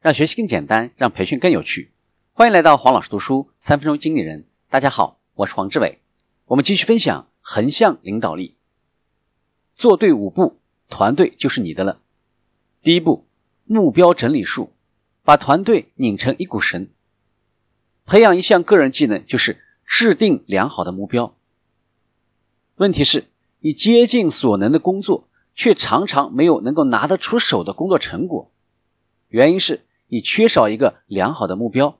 让学习更简单，让培训更有趣。欢迎来到黄老师读书三分钟经理人。大家好，我是黄志伟。我们继续分享横向领导力。做对五步，团队就是你的了。第一步，目标整理术，把团队拧成一股绳。培养一项个人技能，就是制定良好的目标。问题是，你竭尽所能的工作。却常常没有能够拿得出手的工作成果，原因是你缺少一个良好的目标。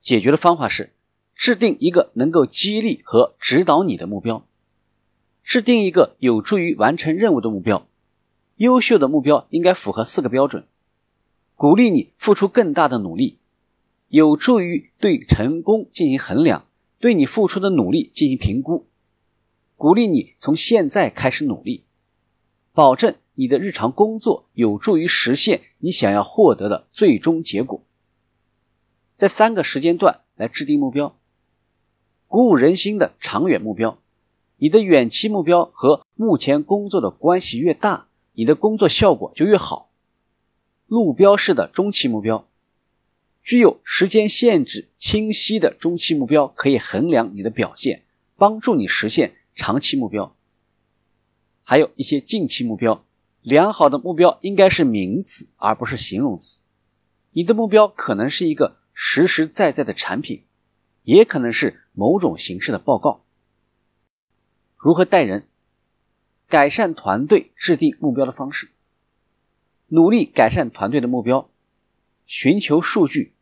解决的方法是制定一个能够激励和指导你的目标，制定一个有助于完成任务的目标。优秀的目标应该符合四个标准：鼓励你付出更大的努力，有助于对成功进行衡量，对你付出的努力进行评估，鼓励你从现在开始努力。保证你的日常工作有助于实现你想要获得的最终结果。在三个时间段来制定目标，鼓舞人心的长远目标。你的远期目标和目前工作的关系越大，你的工作效果就越好。路标式的中期目标，具有时间限制、清晰的中期目标可以衡量你的表现，帮助你实现长期目标。还有一些近期目标，良好的目标应该是名词而不是形容词。你的目标可能是一个实实在在的产品，也可能是某种形式的报告。如何带人？改善团队制定目标的方式，努力改善团队的目标，寻求数据，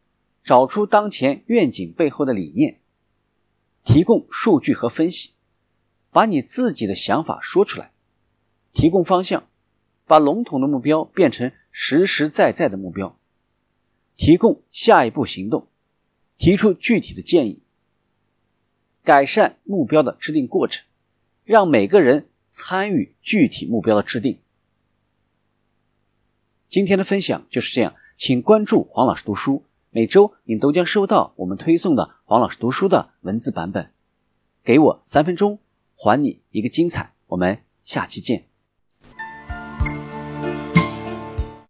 找出当前愿景背后的理念，提供数据和分析，把你自己的想法说出来。提供方向，把笼统的目标变成实实在在的目标；提供下一步行动，提出具体的建议；改善目标的制定过程，让每个人参与具体目标的制定。今天的分享就是这样，请关注黄老师读书，每周你都将收到我们推送的黄老师读书的文字版本。给我三分钟，还你一个精彩。我们下期见。